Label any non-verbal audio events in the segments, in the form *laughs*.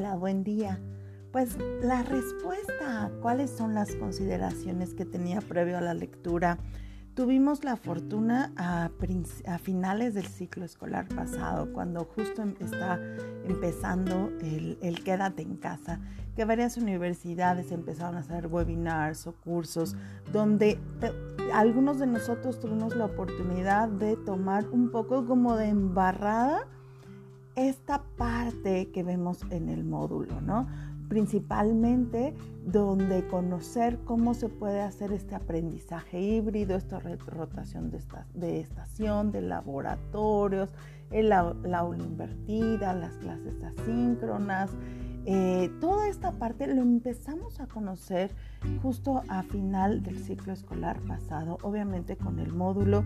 Hola, buen día. Pues la respuesta a cuáles son las consideraciones que tenía previo a la lectura. Tuvimos la fortuna a, finales del ciclo escolar pasado, cuando justo em, está empezando el, el, quédate en casa, que varias universidades empezaron a hacer webinars o cursos donde algunos de nosotros tuvimos la oportunidad de tomar un poco como de embarrada esta parte que vemos en el módulo, ¿no? Principalmente donde conocer cómo se puede hacer este aprendizaje híbrido, esta rotación de, estación, de laboratorios, el aula invertida, las clases asíncronas, eh, toda esta parte lo empezamos a conocer justo a final del ciclo escolar pasado. Obviamente con el módulo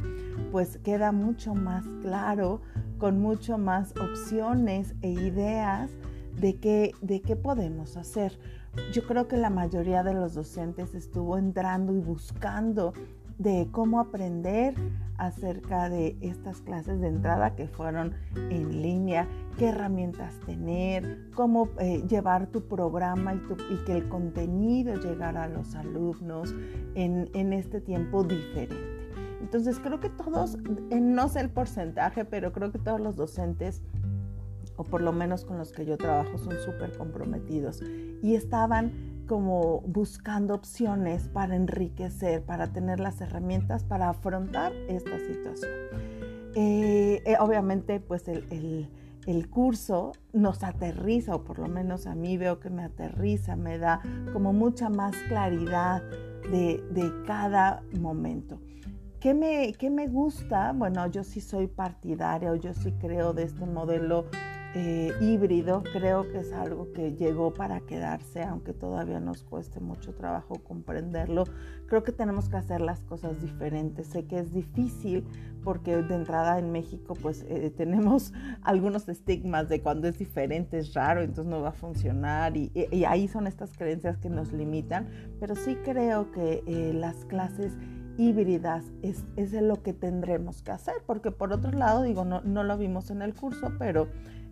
pues queda mucho más claro, con mucho más opciones e ideas de qué, de qué podemos hacer. Yo creo que la mayoría de los docentes estuvo entrando y buscando de cómo aprender acerca de estas clases de entrada que fueron en línea, qué herramientas tener, cómo eh, llevar tu programa y, y, que el contenido llegara a los alumnos en, en este tiempo diferente. Entonces creo que todos, no sé el porcentaje, pero creo que todos los docentes o por lo menos con los que yo trabajo, son súper comprometidos y estaban como buscando opciones para enriquecer, para tener las herramientas para afrontar esta situación. Eh, eh, obviamente, pues el, el, curso nos aterriza, o por lo menos a mí veo que me aterriza, me da como mucha más claridad de, de cada momento. ¿Qué me, ¿Qué me gusta? Bueno, yo sí soy partidaria yo sí creo de este modelo eh, híbrido creo que es algo que llegó para quedarse, aunque todavía nos cueste mucho trabajo comprenderlo. Creo que tenemos que hacer las cosas diferentes. Sé que es difícil porque de entrada en México pues eh, *laughs* tenemos algunos estigmas de cuando es diferente es raro, entonces no va a funcionar y, ahí son estas creencias que nos limitan, pero sí creo que eh, las clases híbridas es, es lo que tendremos que hacer, porque por otro lado, digo, no, no lo vimos en el curso, pero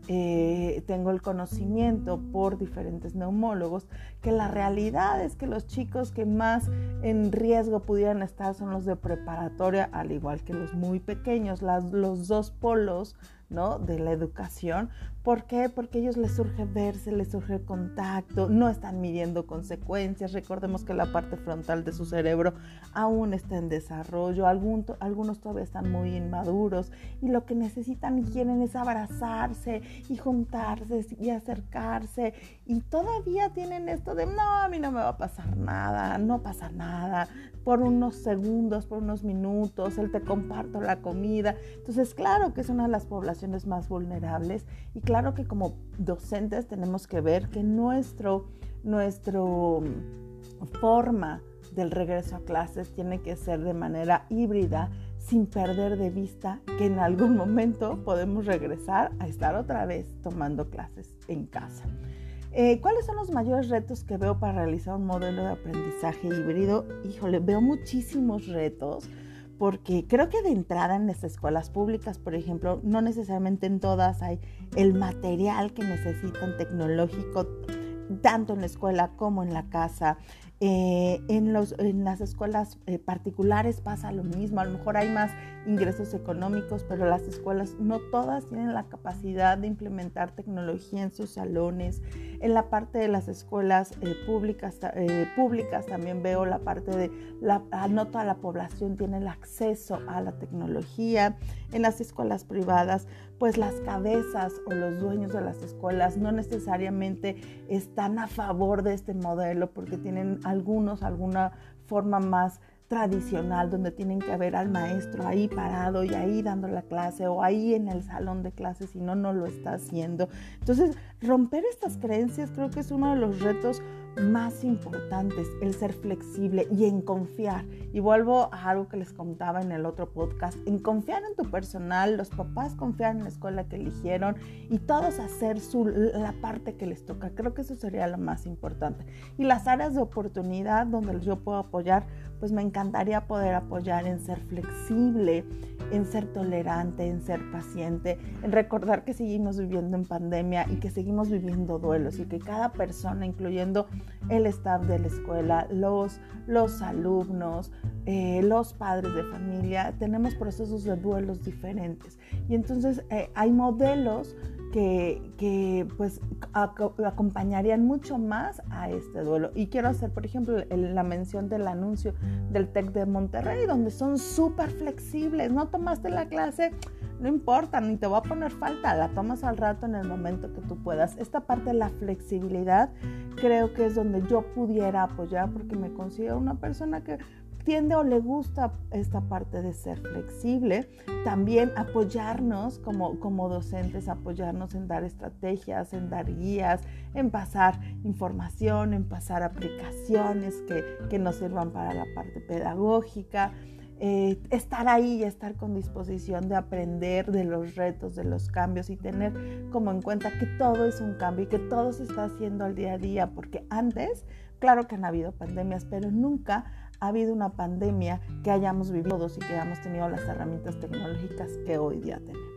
eh, tengo el conocimiento por diferentes neumólogos que la realidad es que los chicos que más en riesgo pudieran estar son los de preparatoria, al igual que los muy pequeños, los dos polos ¿no? de la educación. ¿Por qué? Porque a ellos les surge verse, les surge contacto, no están midiendo consecuencias. Recordemos que la parte frontal de su cerebro aún está en desarrollo, algunos todavía están muy inmaduros y lo que necesitan y quieren es abrazarse y juntarse y acercarse y todavía tienen esto de no, a mí no me va a pasar nada, no pasa nada, por unos segundos, por unos minutos, él te comparto la comida. Entonces, claro que es una de las poblaciones más vulnerables y claro que como docentes tenemos que ver que nuestro, nuestro mm, forma del regreso a clases tiene que ser de manera híbrida sin perder de vista que en algún momento podemos regresar a estar otra vez tomando clases en casa. Eh, ¿Cuáles son los mayores retos que veo para realizar un modelo de aprendizaje híbrido? Híjole, veo muchísimos retos porque creo que de entrada en las escuelas públicas, por ejemplo, no necesariamente en todas hay el material que necesitan tecnológico, tanto en la escuela como en la casa. Eh, en, los, en, las escuelas eh, particulares pasa lo mismo, a lo mejor hay más ingresos económicos, pero las escuelas no todas tienen la capacidad de implementar tecnología en sus salones. En la parte de las escuelas eh, públicas, públicas también veo la parte de la, ah, no toda la población tiene el acceso a la tecnología. En las escuelas privadas, pues las cabezas o los dueños de las escuelas no necesariamente están a favor de este modelo porque tienen algunos alguna forma más tradicional donde tienen que ver al maestro ahí parado y ahí dando la clase o ahí en el salón de clases y no, no lo está haciendo. Entonces, romper estas creencias creo que es uno de los retos más importantes, el ser flexible y en confiar. Y vuelvo a algo que les contaba en el otro podcast, en confiar en tu personal, los papás confiar en la escuela que eligieron y todos hacer su, la parte que les toca. Creo que eso sería lo más importante. Y las áreas de oportunidad donde yo puedo apoyar, pues me encantaría poder apoyar en ser flexible, en ser tolerante, en ser paciente, en recordar que seguimos viviendo en pandemia y que seguimos viviendo duelos y que cada persona, incluyendo el staff de la escuela, los, los alumnos, eh, los padres de familia, tenemos procesos de duelos diferentes. Y entonces eh, hay modelos que, pues acompañarían mucho más a este duelo. Y quiero hacer, por ejemplo, la mención del anuncio del TEC de Monterrey, donde son súper flexibles. No tomaste la clase, no importa, ni te va a poner falta, la tomas al rato en el momento que tú puedas. Esta parte de la flexibilidad creo que es donde yo pudiera apoyar porque me considero una persona que tiende o le gusta esta parte de ser flexible, también apoyarnos como, como docentes, apoyarnos en dar estrategias, en dar guías, en pasar información, en pasar aplicaciones que, que nos sirvan para la parte pedagógica. Eh, estar ahí y estar con disposición de aprender de los retos, de los cambios y tener como en cuenta que todo es un cambio y que todo se está haciendo al día a día, porque antes, claro que han habido pandemias, pero nunca ha habido una pandemia que hayamos vivido todos y que hayamos tenido las herramientas tecnológicas que hoy día tenemos.